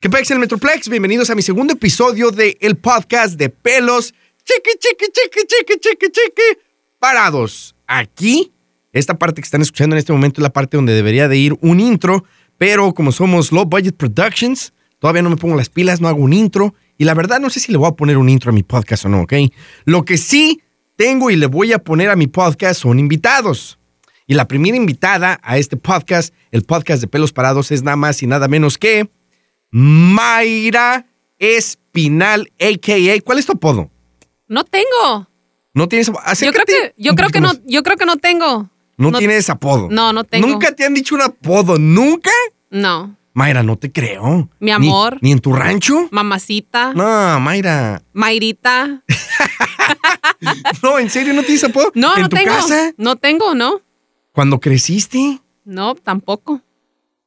¿Qué pasa el Metroplex? Bienvenidos a mi segundo episodio de el podcast de pelos chiqui, chiqui, chiqui, chiqui, chiqui, chiqui, parados. Aquí, esta parte que están escuchando en este momento es la parte donde debería de ir un intro, pero como somos Low Budget Productions, todavía no me pongo las pilas, no hago un intro, y la verdad no sé si le voy a poner un intro a mi podcast o no, ¿ok? Lo que sí tengo y le voy a poner a mi podcast son invitados. Y la primera invitada a este podcast, el podcast de pelos parados, es nada más y nada menos que... Mayra Espinal, a.k.a. ¿Cuál es tu apodo? No tengo. ¿No tienes Yo creo acércate que, yo creo que no, yo creo que no tengo. No, no- tienes apodo. No, no tengo. ¿Nunca te han dicho un apodo? ¿Nunca? No. Mayra, no te creo. Mi Ni- amor. ¿Ni, en tu rancho? Mamacita, No, Mayra. Mayrita. No, ¿en serio no tienes apodo? No, ¿En no tu tengo. casa? No tengo, ¿no? ¿Cuando creciste? No, tampoco.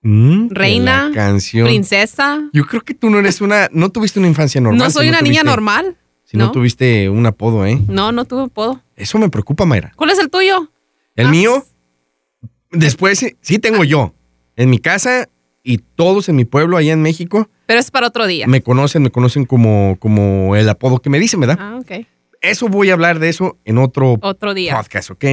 Mm, Reina, canción. Princesa. Yo creo que tú no eres una... No tuviste una infancia normal. No si soy una niña tuviste- normal. Si no. ¿no? tuviste un apodo, ¿eh? No, no tuve apodo. Eso me preocupa, Mayra. ¿Cuál es el tuyo? El Ah. mío, después sí tengo yo. En mi casa y todos en mi pueblo allá en México Pero es para otro día. me conocen, me conocen como, como el apodo que me dicen, ¿verdad? Ah, ok. Eso voy a hablar de eso en otro Otro día. podcast, ¿ok?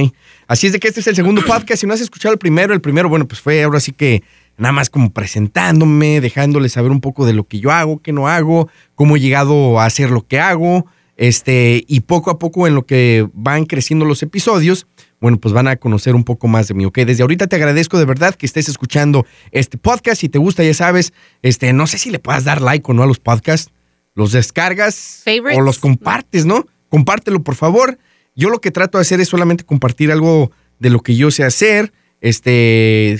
Así es de que este es el segundo podcast. Si no has escuchado el primero, el primero, bueno, pues fue ahora sí que nada más como presentándome, dejándoles saber un poco de lo que yo hago, qué no hago, cómo he llegado a hacer lo que hago, este, y poco a poco en lo que van creciendo los episodios, bueno, pues van a conocer un poco más de mí, ¿ok? Desde ahorita te agradezco de verdad que estés escuchando este podcast. Si te gusta, ya sabes, este, no sé si le puedas dar like o no a los podcasts, los descargas Favorites. o los compartes, ¿no? Compártelo, por favor. Yo lo que trato de hacer es solamente compartir algo de lo que yo sé hacer, este,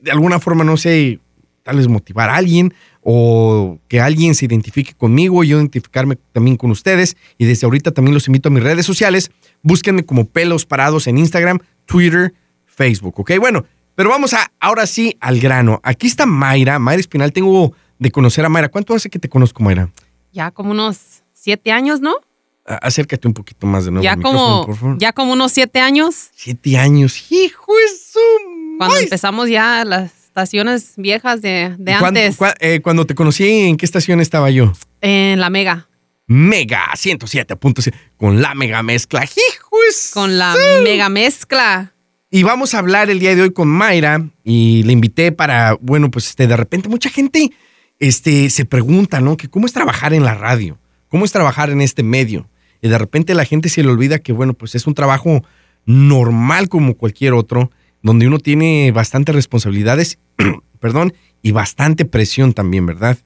de alguna forma, no sé, tal vez motivar a alguien o que alguien se identifique conmigo y yo identificarme también con ustedes. Y desde ahorita también los invito a mis redes sociales. Búsquenme como pelos parados en Instagram, Twitter, Facebook, ¿ok? Bueno, pero vamos a, ahora sí al grano. Aquí está Mayra, Mayra Espinal. Tengo de conocer a Mayra. ¿Cuánto hace que te conozco, Mayra? Ya como unos siete años, ¿no? Acércate un poquito más de nuevo. ya como, por favor. ya como unos siete años. Siete años. Hijo de su... Cuando Ay. empezamos ya las estaciones viejas de, de ¿Cuándo- antes. cua- eh, cuando te conocí, ¿en qué estación estaba yo? En la Mega. Mega 107.7 con la mega mezcla. Hijo de su- Con la mega mezcla. Y vamos a hablar el día de hoy con Mayra y le invité para, bueno, pues este, de repente mucha gente este, se pregunta, ¿no? Que cómo es trabajar en la radio, cómo es trabajar en este medio. Y de repente la gente se le olvida que, bueno, pues es un trabajo normal como cualquier otro, donde uno tiene bastantes responsabilidades, perdón, y bastante presión también, ¿verdad?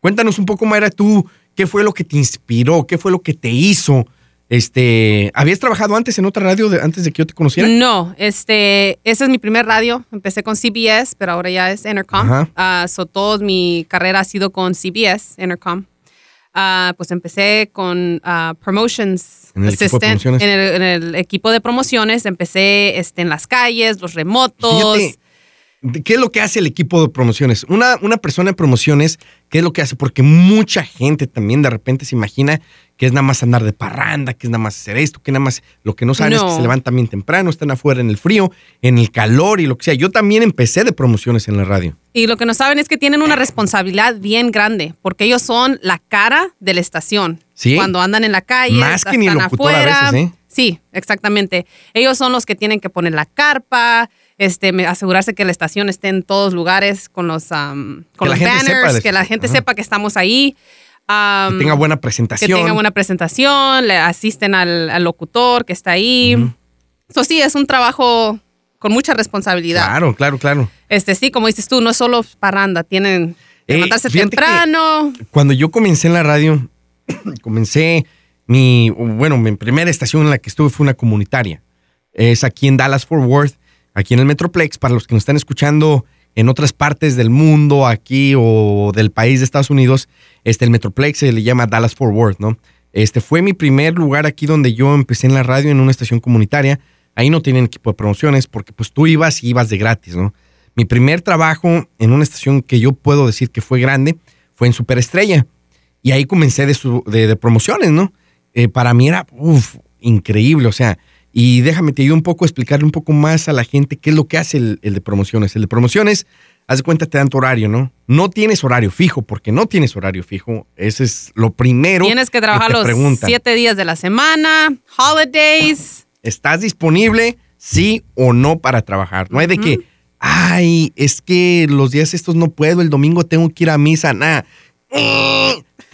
Cuéntanos un poco, Mayra, tú, ¿qué fue lo que te inspiró? ¿Qué fue lo que te hizo? Este, ¿habías trabajado antes en otra radio de- antes de que yo te conociera? No, este, ese es mi primer radio. Empecé con CBS, pero ahora ya es Intercom. Ah, so, toda mi carrera ha sido con CBS, Intercom. Ah, pues empecé con ah, Promotions En el equipo de Assistant, promociones. En, el, en el equipo de promociones. Empecé este, en las calles, los remotos. Fíjate, ¿de ¿qué es lo que hace el equipo de promociones? Una, una persona de promociones, ¿qué es lo que hace? Porque mucha gente también de repente se imagina que es nada más andar de parranda, que es nada más hacer esto, que nada más lo que no saben es que se levantan bien temprano, están afuera en el frío, en el calor y lo que sea. Yo también empecé de promociones en la radio. Y lo que no saben es que tienen una responsabilidad bien grande, porque ellos son la cara de la estación. Sí. Cuando andan en la calle, Más que ni el están locutor a afuera. veces, ¿eh? Sí, exactamente. Ellos son los que tienen que poner la carpa, este, asegurarse que la estación esté en todos lugares con los, am, con Que los banners, que la gente Ajá. sepa que estamos ahí. Que tenga buena que presentación. tenga buena presentación, le asisten al, al locutor que está ahí. Eso sí, es un trabajo con mucha responsabilidad. Claro, claro, claro. Este sí, como dices tú, no es solo parranda, tienen que Eh, levantarse que- temprano. Cuando yo comencé en la radio, comencé mi, bueno, mi primera estación en la que estuve fue una comunitaria. Es aquí en Dallas Fort Worth, aquí en el Metroplex, para los que nos están escuchando en otras partes del mundo, aquí o del país de Estados Unidos, este, el Metroplex se le llama Dallas Fort Worth, ¿no? Este fue mi primer lugar aquí donde yo empecé en la radio en una estación comunitaria. Ahí no tienen equipo de promociones porque pues tú ibas y ibas de gratis, ¿no? Mi primer trabajo en una estación que yo puedo decir que fue grande fue en Superestrella. Y ahí comencé de, su- de- promociones, ¿no? Eh, para mí era, uf, increíble, o sea, y déjame te ayudo un poco a explicarle un poco más a la gente qué es lo que hace el, el de promociones. El de promociones haz de cuenta, te dan tu horario, ¿no? No tienes horario fijo, porque no tienes horario fijo. Ese es lo primero. Tienes que trabajar te los preguntan. siete días de la semana, holidays. ¿Estás disponible, sí o no, para trabajar? No hay de que, ay, es que los días estos no puedo, el domingo tengo que ir a misa, nada.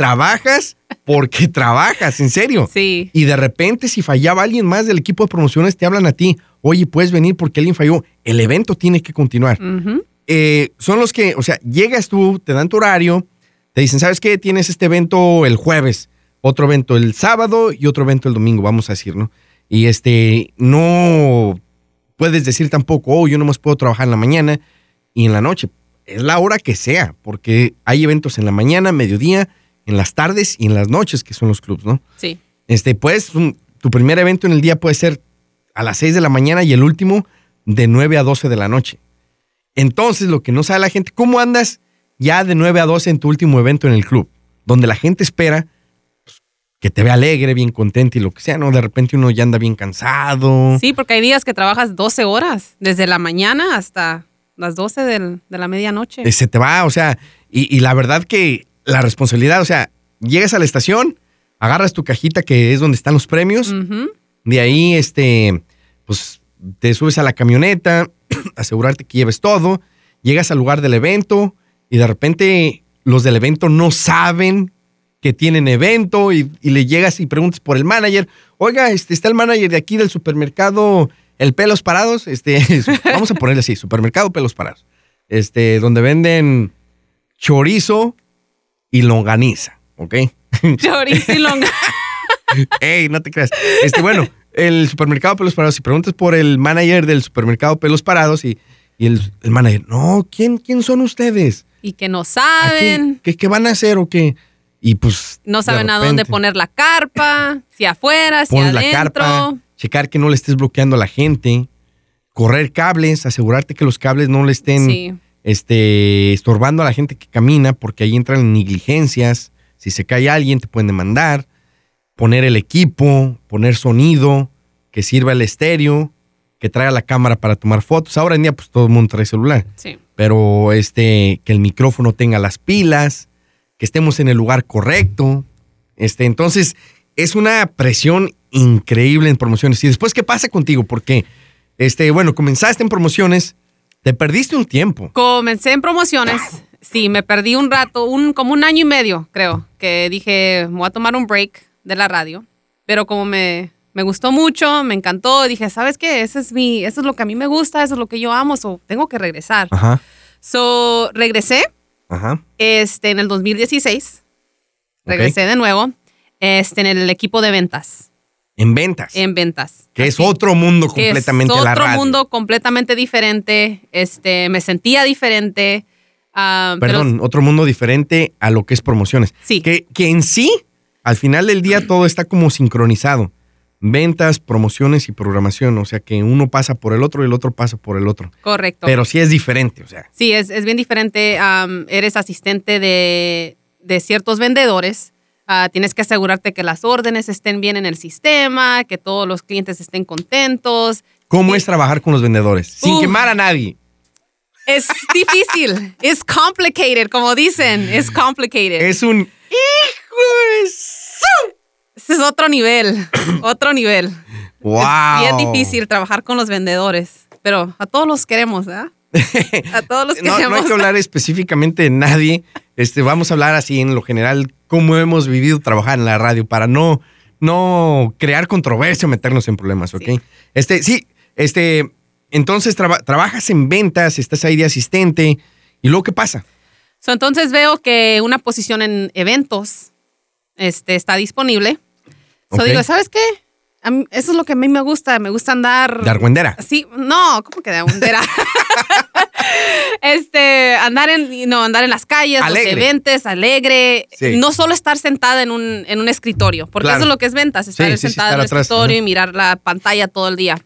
Trabajas porque trabajas, en serio. Sí. Y de repente, si fallaba alguien más del equipo de promociones, te hablan a ti. Oye, puedes venir porque alguien falló. El evento tiene que continuar. Eh, son los que, o sea, llegas tú, te dan tu horario, te dicen, ¿sabes qué? Tienes este evento el jueves, otro evento el sábado y otro evento el domingo, vamos a decir, ¿no? Y este, no puedes decir tampoco, oh, yo nomás puedo trabajar en la mañana y en la noche. Es la hora que sea, porque hay eventos en la mañana, mediodía, en las tardes y en las noches, que son los clubs, ¿no? Sí. Este, pues, un- tu primer evento en el día puede ser a las 6 de la mañana y el último de 9 a 12 de la noche. Entonces, lo que no sabe la gente, ¿cómo andas ya de 9 a 12 en tu último evento en el club? Donde la gente espera pues, que te vea alegre, bien contento y lo que sea, ¿no? De repente uno ya anda bien cansado. Sí, porque hay días que trabajas 12 horas, desde la mañana hasta las 12 del- de la medianoche. Eh, Se te va, o sea, y, y la verdad que la responsabilidad, o sea, llegas a la estación, agarras tu cajita que es donde están los premios. De ahí, este, pues te subes a la camioneta, asegurarte que lleves todo, llegas al lugar del evento y de repente los del evento no saben que tienen evento y, y le llegas y preguntas por el manager. Oiga, este, está el manager de aquí del supermercado El Pelos Parados. Este, vamos a ponerle así, supermercado Pelos Parados. Este, donde venden chorizo y longaniza, ¿ok? Chorizo y Ey, no te creas. Este, bueno, el supermercado Pelos Parados, si preguntas por el manager del supermercado Pelos Parados y, y el, el manager, no, ¿quién, ¿quién son ustedes? y que no ¿A qué, saben, qué, qué van a hacer o qué? Y pues. no saben a dónde poner la carpa, si afuera, si la adentro. carpa, checar que no le estés bloqueando a la gente, correr cables, asegurarte que los cables no le estén Sí. Este, estorbando a la gente que camina, porque ahí entran negligencias. Si se cae alguien, te pueden demandar. Poner el equipo, poner sonido, que sirva el estéreo, que traiga la cámara para tomar fotos. Ahora en día, pues todo el mundo trae celular. Sí. Pero este, que el micrófono tenga las pilas, que estemos en el lugar correcto. Este, entonces, es una presión increíble en promociones. Y después, ¿qué pasa contigo? Porque, este, bueno, comenzaste en promociones, te perdiste un tiempo. Comencé en promociones. Sí, me perdí un rato, un, como un año y medio, creo, que dije, me voy a tomar un break de la radio. Pero como me, me gustó mucho, me encantó, dije, ¿sabes qué? Ese es mi, eso es lo que a mí me gusta, eso es lo que yo amo, so tengo que regresar. Ajá, So, regresé ajá. este, en el 2016. Ok. Regresé de nuevo este, en el equipo de ventas, En ventas. en ventas. que es otro mundo completamente es la otro radio. mundo completamente diferente. Este, me sentía diferente. ah, pero- Perdón, otro mundo diferente a lo que es promociones. Sí. Que, que en sí, al final del día, todo está como sincronizado. Ventas, promociones y programación. O sea que uno pasa por el otro y el otro pasa por el otro. correcto. Pero sí es diferente. O sea, sí, es, es bien diferente. eres asistente de, de ciertos vendedores. Ah, tienes que asegurarte que las órdenes estén bien en el sistema, que todos los clientes estén contentos. ¿cómo es trabajar con los vendedores? Sin quemar a nadie. Es difícil. Es complicated, como dicen. Es complicated. Es un. ¡Hijo de su! Ese es otro nivel. otro nivel. ¡Wow! Bien difícil trabajar con los vendedores. Pero a todos los queremos, ¿verdad? A todos los No, queremos. no hay que hablar específicamente de nadie. Este, vamos a hablar así en lo general, cómo hemos vivido trabajar en la radio para no, no crear controversia o meternos en problemas, ¿ok? Sí. Este, sí, este, entonces traba- trabajas en ventas, estás ahí de asistente, y luego ¿qué pasa? So, entonces veo que una posición en eventos este, está disponible. So digo, ¿sabes qué? Mí- eso es lo que a mí me gusta. Me gusta andar. De argüendera. Sí, no, ¿cómo que de abundera? este, andar en, no, andar en las calles, Alegre. los eventos, alegre. Sí. No solo estar sentada en un, en un escritorio, porque Claro. eso es lo que es ventas, estar Sí, sentada estar en el atrás, escritorio ajá. y mirar la pantalla todo el día.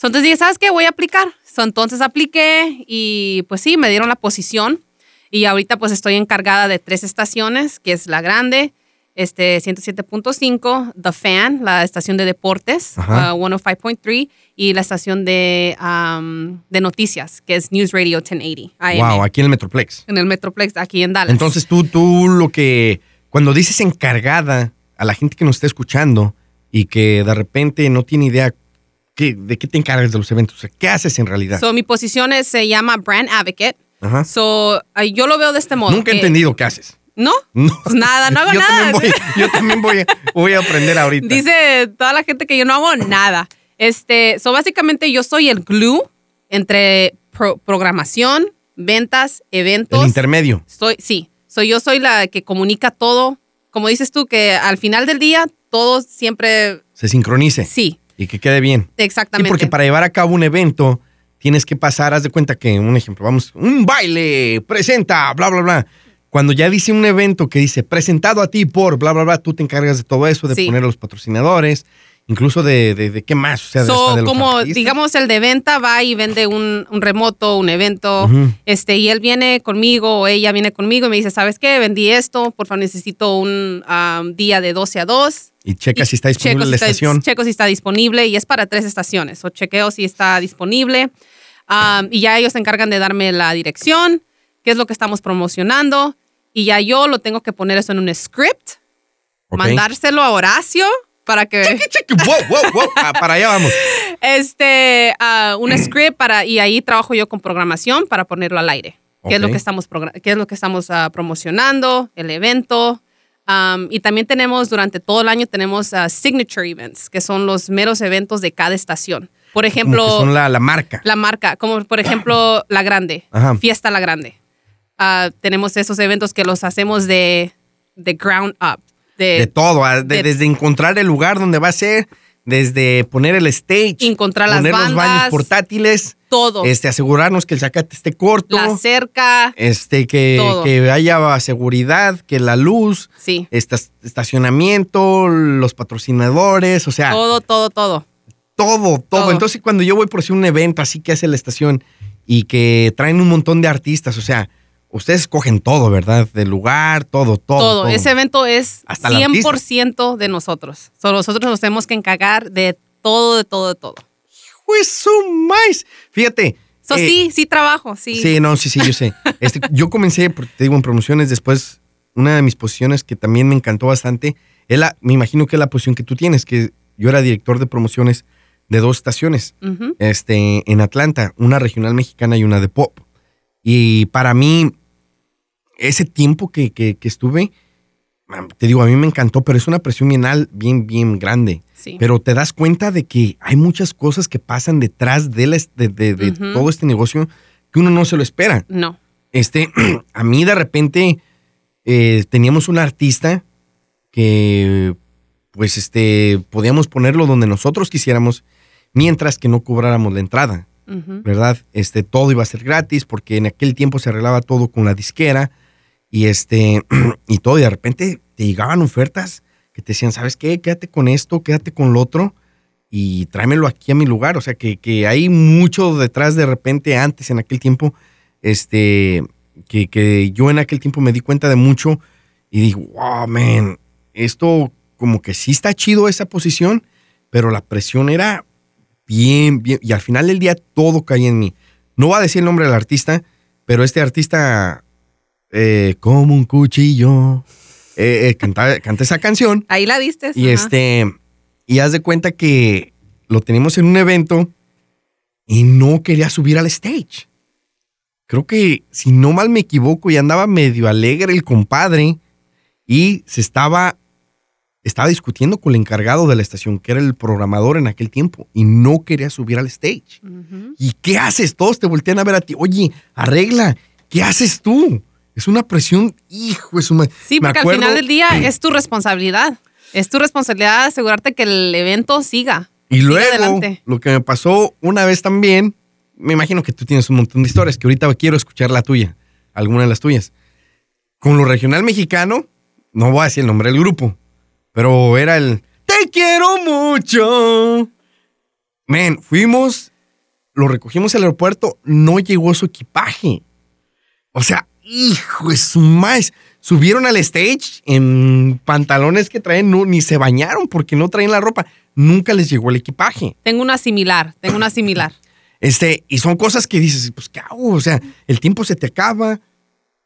So, entonces dije, ¿sabes qué? Voy a aplicar. So, entonces apliqué y pues sí, me dieron la posición. Y ahorita pues estoy encargada de tres estaciones, que es la grande, este 107.5, The Fan, la estación de deportes, uh, 105.3, y la estación de, um, de noticias, que es News Radio 1080, AM, Wow, aquí en el Metroplex. en el Metroplex, aquí en Dallas. Entonces tú, tú lo que, cuando dices encargada a la gente que nos está escuchando y que de repente no tiene idea qué- de qué te encargas de los eventos, o sea, ¿qué haces en realidad? So, mi posición es- se llama Brand Advocate. Ajá. So, uh, yo lo veo de este modo. Nunca he entendido qué haces. ¿No? No. Pues nada, no hago yo nada. También voy, yo también voy, voy a aprender ahorita. Dice toda la gente que yo no hago nada. Este, so básicamente yo soy el glue entre pro- programación, ventas, eventos. el intermedio. soy, sí, soy yo soy la que comunica todo. Como dices tú, que al final del día todo siempre Se sincronice sí, y que quede bien. Sí, exactamente. porque para llevar a cabo un evento tienes que pasar, haz de cuenta que, un ejemplo, vamos, un baile, presenta, bla, bla, bla. Cuando ya dice un evento que dice presentado a ti por, bla, bla, bla, tú te encargas de todo eso, de Sí. poner a los patrocinadores, incluso de, de, de qué más, o sea, de, So, de como artistas. digamos el de venta va y vende un, un remoto, un evento, este, y él viene conmigo o ella viene conmigo y me dice, ¿sabes qué? Vendí esto, por favor necesito un um, día de 12 a 2. Y checa Y si está disponible checo la si está- estación. checo si está disponible y es para tres estaciones. O chequeo si está disponible. Um, y ya ellos se encargan de darme la dirección, qué es lo que estamos promocionando. Y ya yo lo tengo que poner eso en un script, mandárselo a Horacio para que... Cheque, wow, wow, wow. Ah, para allá vamos. este, ah, un script para, y ahí trabajo yo con programación para ponerlo al aire. ¿Qué es lo que estamos, qué es lo que estamos promocionando? El evento. Y también tenemos, durante todo el año, tenemos ah, signature events, que son los meros eventos de cada estación. Por ejemplo, son la, la marca. la marca, como por ejemplo La Grande, Ajá. Fiesta La Grande. Ah, tenemos esos eventos que los hacemos de, de ground up. De, de todo, ah, de- de- desde encontrar el lugar donde va a ser, desde poner el stage, Encontrar las poner los baños portátiles, todo. este, asegurarnos que el zacate esté corto, la cerca. este, que, que haya seguridad, que la luz, Sí. esta- estacionamiento, los patrocinadores, o sea, Todo, todo, todo. todo, todo. Todo. Entonces, cuando yo voy por decir un evento así que hace la estación y que traen un montón de artistas, o sea, ustedes escogen todo, ¿verdad? Del lugar, todo, todo. todo. Ese evento es Hasta el artista. 100% de nosotros. So, nosotros nos tenemos que encargar de todo, de todo, de todo. Su más. Fíjate. So, eh, sí, sí trabajo, sí. Sí, no, sí, sí, yo sé. Este, yo comencé, te digo, en promociones, después, una de mis posiciones que también me encantó bastante, es la, me imagino que es la posición que tú tienes, que yo era director de promociones de dos estaciones, Ujú. este, en Atlanta, una regional mexicana y una de pop. Y para mí, ese tiempo que, que- que estuve, te digo, a mí me encantó, pero es una presión bien, al- bien, bien grande. Sí. Pero te das cuenta de que hay muchas cosas que pasan detrás de, la- de- de- todo este negocio que uno no se lo espera. no. Este, a mí de repente eh, teníamos un artista que, pues, este, podíamos ponerlo donde nosotros quisiéramos, mientras que no cobráramos la entrada. ¿verdad? Este, todo iba a ser gratis porque en aquel tiempo se arreglaba todo con la disquera y este, y todo, y de repente te llegaban ofertas que te decían, ¿sabes qué? Quédate con esto, quédate con lo otro y tráemelo aquí a mi lugar. O sea, que, que hay mucho detrás de repente antes, en aquel tiempo, este, que, que yo en aquel tiempo me di cuenta de mucho y digo, wow, man, esto como que sí está chido esa posición, pero la presión era bien, bien, y al final del día todo caía en mí. No voy a decir el nombre del artista, pero este artista, eh, como un cuchillo, eh, eh, canta, canta esa canción. Ahí la diste. Y este, y haz de cuenta que lo tenemos en un evento y no quería subir al stage. Creo que, si no mal me equivoco, y andaba medio alegre el compadre y se estaba, estaba discutiendo con el encargado de la estación, que era el programador en aquel tiempo, y no quería subir al stage. ¿Y qué haces? Todos te voltean a ver a ti. Oye, arregla. ¿Qué haces tú? Es una presión, hijo su madre. Sí, porque al final del día es tu responsabilidad. Es tu responsabilidad asegurarte que el evento siga. Y siga luego, adelante. lo que me pasó una vez también, me imagino que tú tienes un montón de historias, que ahorita quiero escuchar la tuya, alguna de las tuyas. Con lo regional mexicano, no voy a decir el nombre del grupo, pero era el Te quiero mucho. Men, fuimos, lo recogimos al aeropuerto, no llegó su equipaje. O sea, hijo de su maíz. subieron al stage en pantalones que traen, no, ni se bañaron porque no traen la ropa. Nunca les llegó el equipaje. Tengo una similar, tengo una similar. Este, y son cosas que dices, pues, ¿qué hago? O sea, el tiempo se te acaba,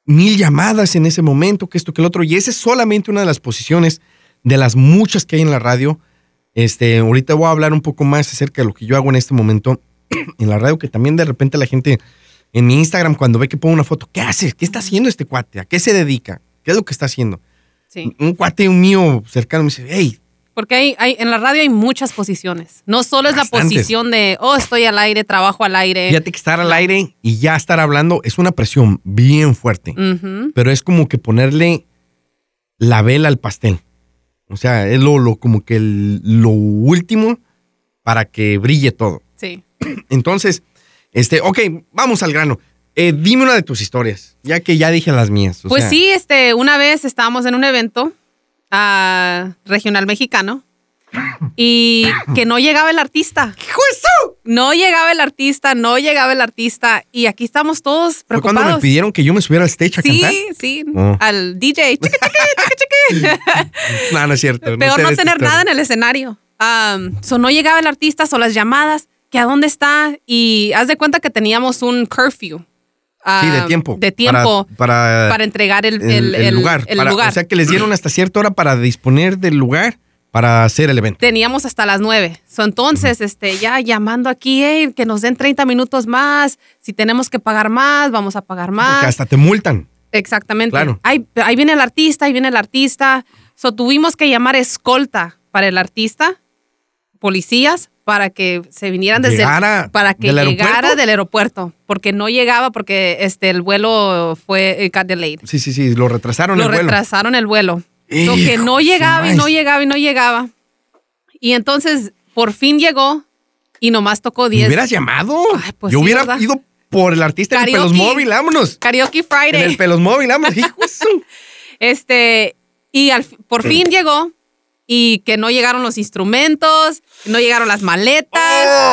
mil llamadas en ese momento, que esto, que el otro. Y esa es solamente una de las posiciones de las muchas que hay en la radio. Este, ahorita voy a hablar un poco más acerca de lo que yo hago en este momento en la radio, que también de repente la gente en mi Instagram, cuando ve que pongo una foto, ¿qué hace? ¿Qué está haciendo este cuate? ¿A qué se dedica? ¿Qué es lo que está haciendo? Sí. Un cuate mío cercano me dice, hey, Porque hay, hay, en la radio hay muchas posiciones. No solo es la posición de, oh, estoy al aire, trabajo al aire. fíjate que estar al aire y ya estar hablando es una presión bien fuerte. Pero es como que ponerle la vela al pastel. O sea, es lo, lo como que el- lo último para que brille todo. Sí. Entonces, este, ok, vamos al grano. Eh, dime una de tus historias, ya que ya dije las mías. o Pues sea, sí, este, una vez estábamos en un evento ah, regional mexicano y que no llegaba el artista. ¡Hijo de su! No llegaba el artista, no llegaba el artista y aquí estamos todos Fue cuando me preocupados. pidieron que yo me subiera al stage a Sí, cantar. sí, Oh. al DJ. Chiqui, chiqui, chiqui. No, no es cierto. Peor sé no tener nada en el escenario. Um, so no llegaba el artista, son las llamadas, a dónde está y haz de cuenta que teníamos un curfew. Sí, de ah, tiempo. De tiempo Para, para, entregar el, el, el- el el- lugar. para- lugar. O sea, que les dieron hasta cierta hora para disponer del lugar para hacer el evento. Teníamos hasta las nueve. So, entonces, este, ya llamando aquí, "Hey, que nos den 30 minutos más. Si tenemos que pagar más, vamos a pagar más. Porque hasta te multan. Exactamente. Claro. Ahí, ahí viene el artista, ahí viene el artista. So, tuvimos que llamar escolta para el artista, policías, para que se vinieran desde el- Llegara para que del llegara aeropuerto. del aeropuerto, porque no llegaba porque este el vuelo fue eh, got delayed. Sí, sí, sí, lo retrasaron Lo el vuelo. retrasaron el vuelo. So que no llegaba y no llegaba y no llegaba. Y entonces por fin llegó y nomás tocó ¿Me 10. hubieras llamado? Ay, pues Yo sí, hubiera ¿verdad? ido por el artista en el Karaoke. Pelos Móvil, vámonos. Karaoke En Friday. el Pelos Móvil, vámonos. Este, y al por fin llegó y que no llegaron los instrumentos, no llegaron las maletas,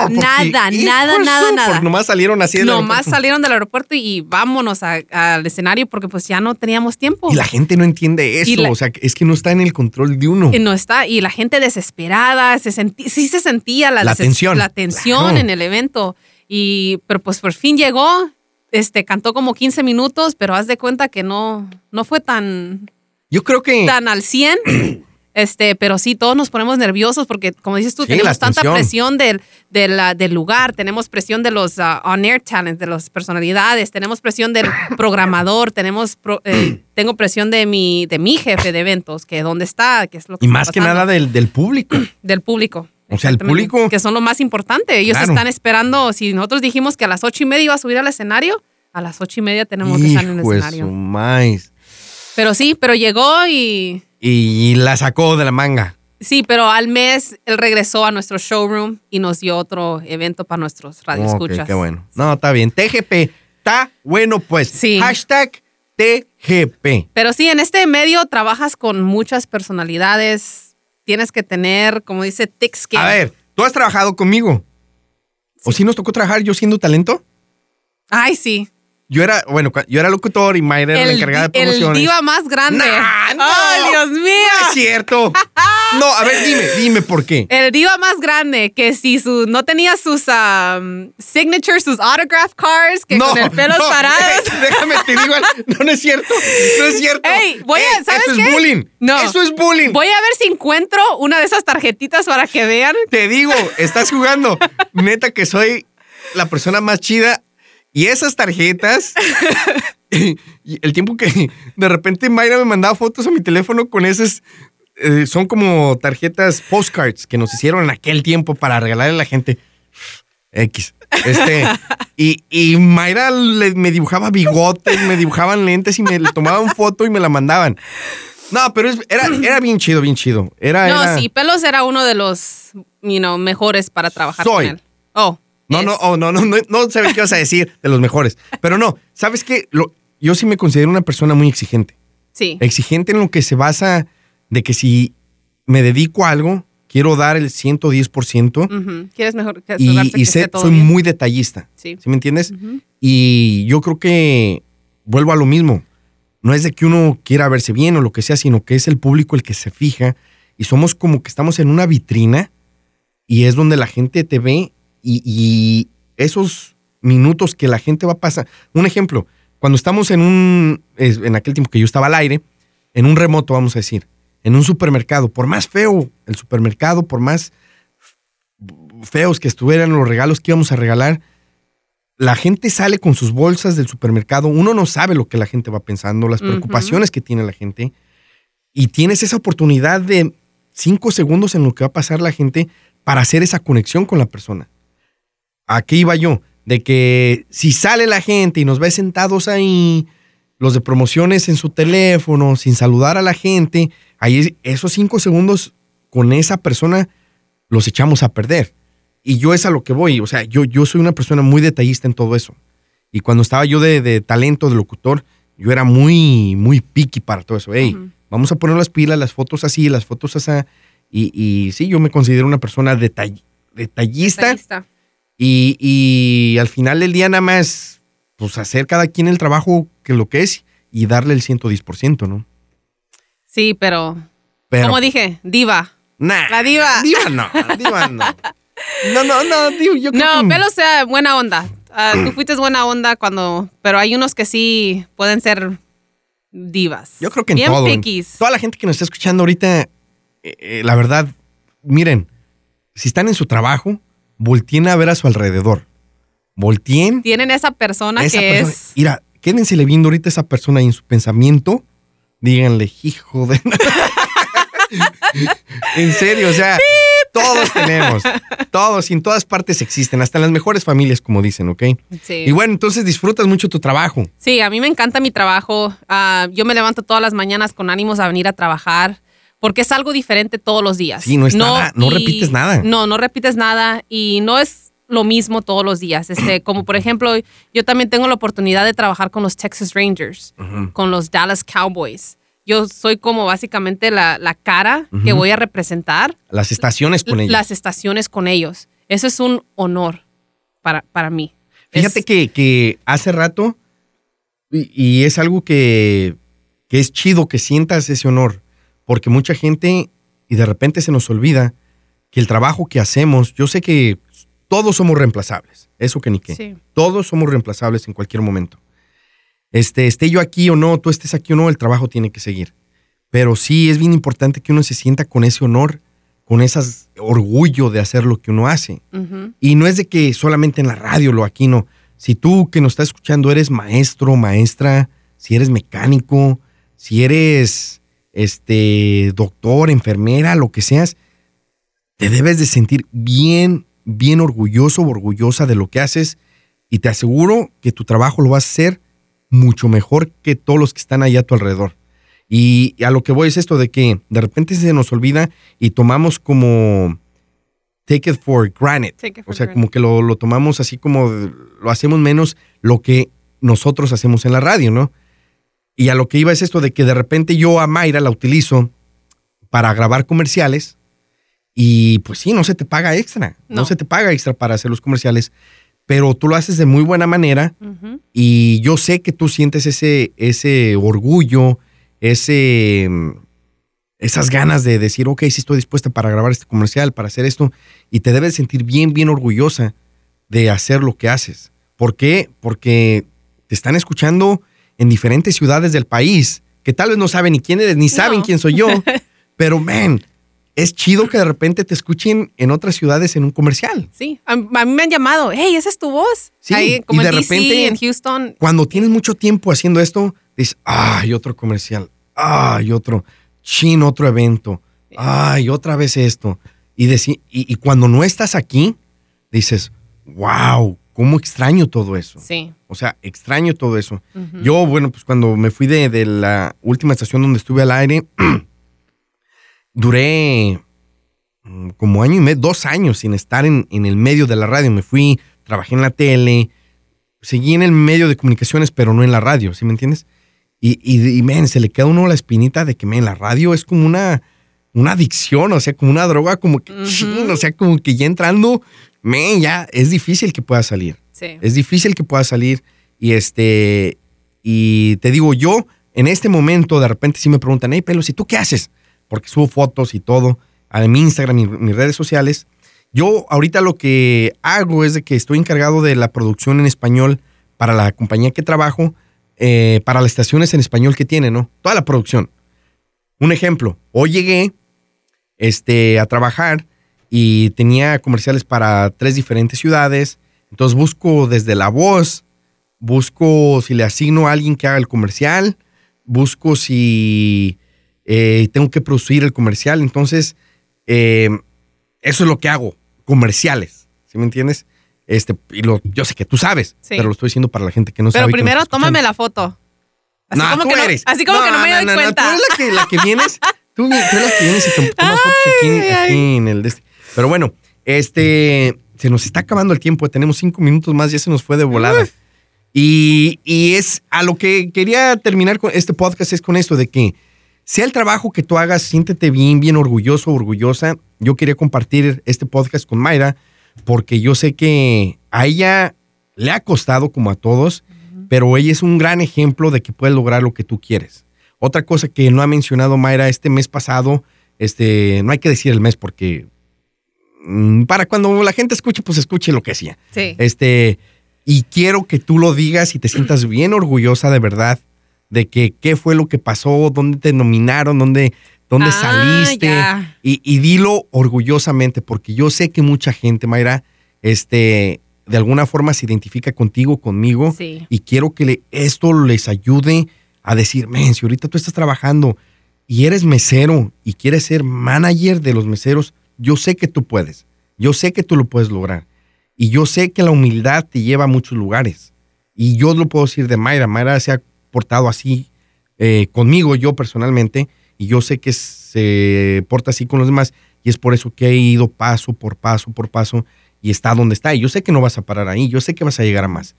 Oh, nada, nada, nada, nada. Nomás salieron así del Nomás aeropuerto. salieron del aeropuerto y vámonos al escenario porque pues ya no teníamos tiempo. Y la gente no entiende eso. La- O sea, es que no está en el control de uno. Y no está, y la gente desesperada, se sentí, sí se sentía la, La tensión. la tensión Claro. en el evento. Y, pero pues por fin llegó, este, cantó como 15 minutos, pero haz de cuenta que no, no fue tan, Yo creo que tan al 100. Este, pero sí, todos nos ponemos nerviosos porque, como dices tú, Sí, tenemos tanta presión del, de la- del lugar, tenemos presión de los uh, on-air talents, de las personalidades, tenemos presión del programador, tenemos pro- eh, tengo presión de mi, de mi jefe de eventos, que dónde está, qué es lo que y está más que pasando nada del, del público. del público. O sea, el público- Que son lo más importante. Ellos Claro. están esperando. Si nosotros dijimos que a las ocho y media iba a subir al escenario, a las ocho y media tenemos que estar en el Hijo escenario. Pero sí, pero llegó y. Y la sacó de la manga. Sí, pero al mes él regresó a nuestro showroom y nos dio otro evento para nuestros radioescuchas. Ok, qué bueno. No, está bien. TGP. Está bueno, pues. Sí. Hashtag TGP. Pero sí, en este medio trabajas con muchas personalidades. Tienes que tener, como dice, thick skin. A ver, ¿tú has trabajado conmigo? ¿O si nos tocó trabajar yo siendo talento? Ay, sí. Yo era, bueno, yo era locutor y Mayra era la encargada de el promociones. diva más grande. Nah, no. Dios mío. No es cierto. No, a ver, dime, dime por qué. El diva más grande, que si su, no tenía sus um, signatures, sus autograph cards, que no, con el pelo no, parados. Déjame te digo, no, no es cierto. No es cierto. Ey, voy a- Eh, ¿sabes Eso qué? es bullying. No. Eso es bullying. Voy a ver si encuentro una de esas tarjetitas para que vean. Te digo, estás jugando. Neta que soy la persona más chida. Y esas tarjetas, el tiempo que de repente Mayra me mandaba fotos a mi teléfono con esas, eh, son como tarjetas postcards que nos hicieron en aquel tiempo para regalarle a la gente. X. Este, y, y Mayra le- me dibujaba bigotes, me dibujaban lentes y me le tomaban foto y me la mandaban. No, pero es- era, era bien chido, bien chido. Era, No, era- sí, Pelos era uno de los you know, mejores para trabajar Soy. con él. Oh. No, es. no, oh, no, no, no, no sé qué ibas a decir de los mejores. Pero no, ¿sabes qué? Lo- yo sí me considero una persona muy exigente. Sí. Exigente en lo que se basa de que si me dedico a algo, quiero dar el 110% Ujú. ¿Quieres mejor que y, y que sé- todo soy bien? muy detallista. Sí. ¿Sí me entiendes? Ujú. Y yo creo que vuelvo a lo mismo. no es de que uno quiera verse bien o lo que sea, sino que es el público el que se fija y somos como que estamos en una vitrina y es donde la gente te ve y, y esos minutos que la gente va a pasar. Un ejemplo, cuando estamos en un, en aquel tiempo que yo estaba al aire, en un remoto, vamos a decir, en un supermercado, por más feo el supermercado, por más feos que estuvieran los regalos que íbamos a regalar, la gente sale con sus bolsas del supermercado, uno no sabe lo que la gente va pensando, las preocupaciones que tiene la gente, y tienes esa oportunidad de cinco segundos en lo que va a pasar la gente para hacer esa conexión con la persona. ¿A qué iba yo? De que si sale la gente y nos ve sentados ahí, los de promociones en su teléfono, sin saludar a la gente, ahí esos cinco segundos con esa persona los echamos a perder. Y yo es a lo que voy, o sea, yo, yo soy una persona muy detallista en todo eso. Y cuando estaba yo de, de talento, de locutor, yo era muy, muy picky para todo eso. Hey, vamos a poner las pilas, las fotos así, las fotos así. Y, y sí, yo me considero una persona detall- detallista. Detallista. Y, y al final del día nada más, pues hacer cada quien el trabajo que lo que es y darle el 110%, ¿no? Sí, pero, Pero, como dije, diva. nah, la diva. Diva no, diva no. No, no, no, digo, yo creo No, que- Pelo sea buena onda. Ah, tú fuiste buena onda cuando, pero hay unos que sí pueden ser divas. Yo creo que en Bien todo. en- piquis. Toda la gente que nos está escuchando ahorita, eh, eh, la verdad, miren, si están en su trabajo, volteen a ver a su alrededor. Volteen Tienen esa persona esa que persona. es. Mira, quédensele viendo ahorita a esa persona y en su pensamiento. Díganle, hijo de. en serio, o sea, todos tenemos. Todos, y en todas partes existen, hasta en las mejores familias, como dicen, ¿ok? Sí. Y bueno, entonces disfrutas mucho tu trabajo. Sí, a mí me encanta mi trabajo. Ah, yo me levanto todas las mañanas con ánimos a venir a trabajar porque es algo diferente todos los días. Sí, no es nada, no repites nada. No, no repites nada y no es lo mismo todos los días. Este, como por ejemplo, yo también tengo la oportunidad de trabajar con los Texas Rangers, con los Dallas Cowboys. Yo soy como básicamente la, la cara que voy a representar Las estaciones con ellos. las estaciones con ellos. Eso es un honor para, para mí. Fíjate Es- que, que hace rato, y, y es algo que, que es chido que sientas ese honor, porque mucha gente, y de repente se nos olvida que el trabajo que hacemos, yo sé que todos somos reemplazables, eso que ni qué. Sí. Todos somos reemplazables en cualquier momento. Este, esté yo aquí o no, tú estés aquí o no, el trabajo tiene que seguir. Pero sí es bien importante que uno se sienta con ese honor, con ese orgullo de hacer lo que uno hace. Y no es de que solamente en la radio lo aquí no. Si tú que nos estás escuchando eres maestro, maestra, si eres mecánico, si eres este doctor, enfermera, lo que seas, te debes de sentir bien, bien orgulloso o orgullosa de lo que haces y te aseguro que tu trabajo lo vas a hacer mucho mejor que todos los que están ahí a tu alrededor. Y a lo que voy es esto de que de repente se nos olvida y tomamos como take it for granted. Take it for o sea, granted. como que lo, lo tomamos así como lo hacemos menos lo que nosotros hacemos en la radio, ¿no? Y a lo que iba es esto de que de repente yo a Mayra la utilizo para grabar comerciales y pues sí, no se te paga extra, no, No. se te paga extra para hacer los comerciales, pero tú lo haces de muy buena manera y yo sé que tú sientes ese, ese orgullo, ese, esas ganas de decir, ok, sí estoy dispuesta para grabar este comercial, para hacer esto, y te debes sentir bien, bien orgullosa de hacer lo que haces. ¿Por qué? Porque te están escuchando en diferentes ciudades del país, que tal vez no saben ni quién eres, ni saben No. quién soy yo, pero, man, es chido que de repente te escuchen en otras ciudades en un comercial. Sí, a, mí me han llamado, hey, esa es tu voz. Sí, Ahí, como y de en DC, repente- en Houston. cuando tienes mucho tiempo haciendo esto, dices, ay, otro comercial, ay, otro, chin, otro evento, ay, otra vez esto. Y, y, y cuando no estás aquí, dices, wow, cómo extraño todo eso. Sí. O sea, extraño todo eso. Yo, bueno, pues cuando me fui de, de la última estación donde estuve al aire, duré mm, como año y medio, dos años sin estar en, en el medio de la radio. Me fui, trabajé en la tele, seguí en el medio de comunicaciones, pero no en la radio, ¿sí me entiendes? Y, y, y men, se le queda a uno la espinita de que, men, la radio es como una, una adicción, o sea, como una droga, como que, o sea, como que ya entrando, men, ya es difícil que pueda salir. Sí. Es difícil que pueda salir. Y este, y te digo, yo en este momento de repente sí me preguntan, hey, Pelos, ¿y tú qué haces? Porque subo fotos y todo a mi Instagram y mis redes sociales. Yo ahorita lo que hago es de que estoy encargado de la producción en español para la compañía que trabajo, eh, para las estaciones en español que tiene, ¿no? Toda la producción. Un ejemplo, hoy llegué este, a trabajar y tenía comerciales para tres diferentes ciudades. Entonces busco desde la voz, busco si le asigno a alguien que haga el comercial, busco si eh, tengo que producir el comercial. Entonces, eh, eso es lo que hago, comerciales, ¿sí me entiendes? Este, y lo, yo sé que tú sabes, pero lo estoy diciendo para la gente que no pero sabe. Pero primero tómame la foto. Así como tú que eres. No, así como que no me doy cuenta. tú eres la que, la que vienes, tú, tú, eres la que vienes y te tomas fotos aquí, aquí en el... Este. Pero bueno, este, se nos está acabando el tiempo, tenemos cinco minutos más, ya se nos fue de volada. Y, y, es a lo que quería terminar con este podcast, es con esto de que sea el trabajo que tú hagas, siéntete bien, bien orgulloso, orgullosa. Yo quería compartir este podcast con Mayra porque yo sé que a ella le ha costado como a todos, pero ella es un gran ejemplo de que puedes lograr lo que tú quieres. Otra cosa que no ha mencionado Mayra este mes pasado, este, no hay que decir el mes porque para cuando la gente escuche, pues escuche lo que hacía. Sí. Este, y quiero que tú lo digas y te sientas bien orgullosa de verdad de que qué fue lo que pasó, dónde te nominaron, dónde, dónde Ah, saliste. Y, y dilo orgullosamente, porque yo sé que mucha gente, Mayra, este, de alguna forma se identifica contigo, conmigo, Sí. y quiero que le- esto les ayude a decir, men, si ahorita tú estás trabajando y eres mesero y quieres ser manager de los meseros, yo sé que tú puedes, yo sé que tú lo puedes lograr. Y yo sé que la humildad te lleva a muchos lugares. Y yo lo puedo decir de Mayra, Mayra se ha portado así eh, conmigo, yo personalmente, y yo sé que se porta así con los demás, y es por eso que he ido paso por paso por paso y está donde está. Y yo sé que no vas a parar ahí, yo sé que vas a llegar a más.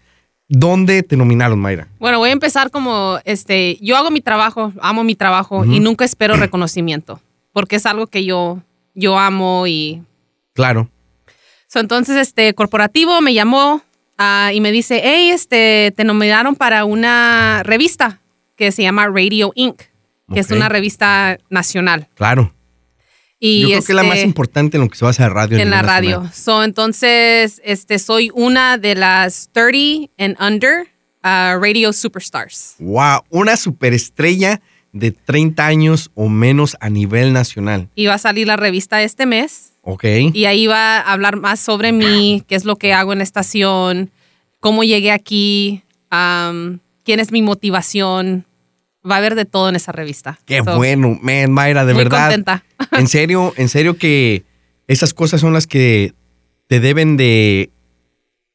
¿Dónde te nominaron, Mayra? Bueno, voy a empezar como, este, yo hago mi trabajo, amo mi trabajo y nunca espero reconocimiento, porque es algo que yo, yo amo y... Claro. So, entonces, este, corporativo me llamó ah, y me dice, hey, este, te nominaron para una revista que se llama Radio Inc., que es una revista nacional. Claro. Y Yo creo que es la más este, importante en lo que se basa en radio. en la radio. nacional. So, entonces, este, soy una de las 30 and under ah, radio superstars. Wow, una superestrella de 30 años o menos a nivel nacional. Y va a salir la revista este mes. Ok. Y ahí va a hablar más sobre mí, qué es lo que hago en la estación, cómo llegué aquí, quién es mi motivación. Va a haber de todo en esa revista. Qué So, bueno, man, Mayra, de muy verdad. contenta. En serio, en serio que esas cosas son las que te deben de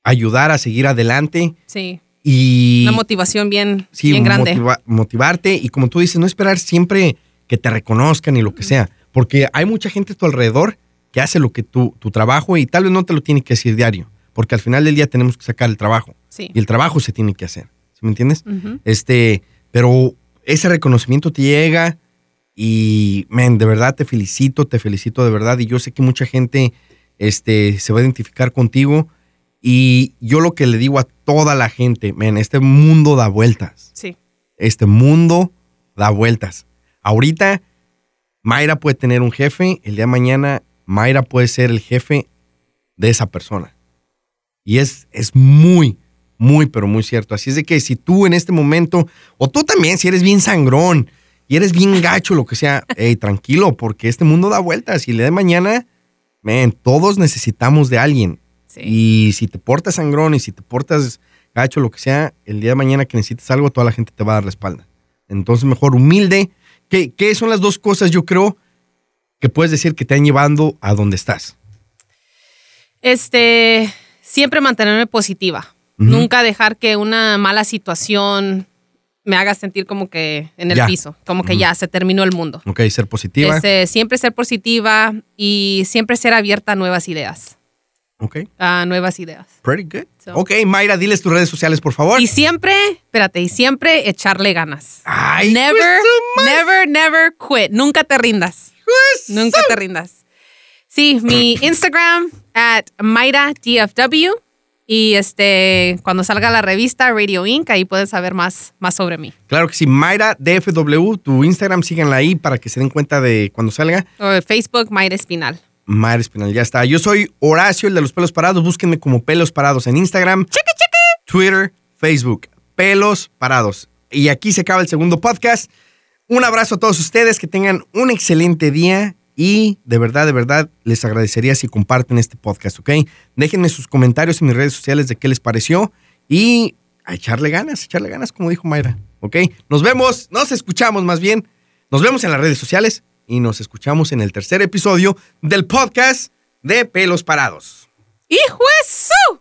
ayudar a seguir adelante Sí, y una motivación bien, sí, bien grande. motiva- motivarte y como tú dices, no esperar siempre que te reconozcan y lo que sea, porque hay mucha gente a tu alrededor que hace lo que tú, tu trabajo y tal vez no te lo tiene que decir diario, porque al final del día tenemos que sacar el trabajo Sí. y el trabajo se tiene que hacer, ¿sí me entiendes? Este, pero ese reconocimiento te llega y, men, de verdad te felicito, te felicito de verdad. Y yo sé que mucha gente este, se va a identificar contigo. Y yo lo que le digo a toda la gente, men, este mundo da vueltas. Sí. Este mundo da vueltas. Ahorita, Mayra puede tener un jefe, el día de mañana, Mayra puede ser el jefe de esa persona. Y es, es muy, muy, pero muy cierto. Así es de que si tú en este momento, o tú también, si eres bien sangrón y eres bien gacho, lo que sea, hey, tranquilo, porque este mundo da vueltas y el día de mañana, man, todos necesitamos de alguien. Sí. Y si te portas sangrón y si te portas gacho, lo que sea, el día de mañana que necesites algo, toda la gente te va a dar la espalda. Entonces, mejor humilde. ¿Qué, qué son las dos cosas, yo creo, que puedes decir que te han llevado a donde estás? Este, siempre mantenerme positiva. Nunca dejar que una mala situación me haga sentir como que en el Ya. piso, como que ya se terminó el mundo. Ok, ser positiva. Este, siempre ser positiva y siempre ser abierta a nuevas ideas. Ok, A nuevas ideas. pretty good. So- Ok, Mayra, diles tus redes sociales, por favor. Y siempre, espérate, y siempre echarle ganas. Ay, Never, never, never quit. Nunca te rindas. Nunca te rindas. Sí, mi Instagram at Mayra DFW Y este, cuando salga la revista Radio Inc., ahí pueden saber más, más sobre mí. Claro que sí, Mayra DFW, tu Instagram, síganla ahí para que se den cuenta de cuando salga. O Facebook, Mayra Espinal. Mayra Espinal, ya está. Yo soy Horacio, el de los pelos parados. Búsquenme como pelos parados en Instagram, Twitter, Facebook. Pelos parados. Y aquí se acaba el segundo podcast. Un abrazo a todos ustedes, que tengan un excelente día y de verdad, de verdad, les agradecería si comparten este podcast, ¿ok? Déjenme sus comentarios en mis redes sociales de qué les pareció y a echarle ganas, echarle ganas, como dijo Mayra, ¿ok? Nos vemos, nos escuchamos más bien. Nos vemos en las redes sociales y nos escuchamos en el tercer episodio del podcast de Pelos Parados. ¡Hijo eso!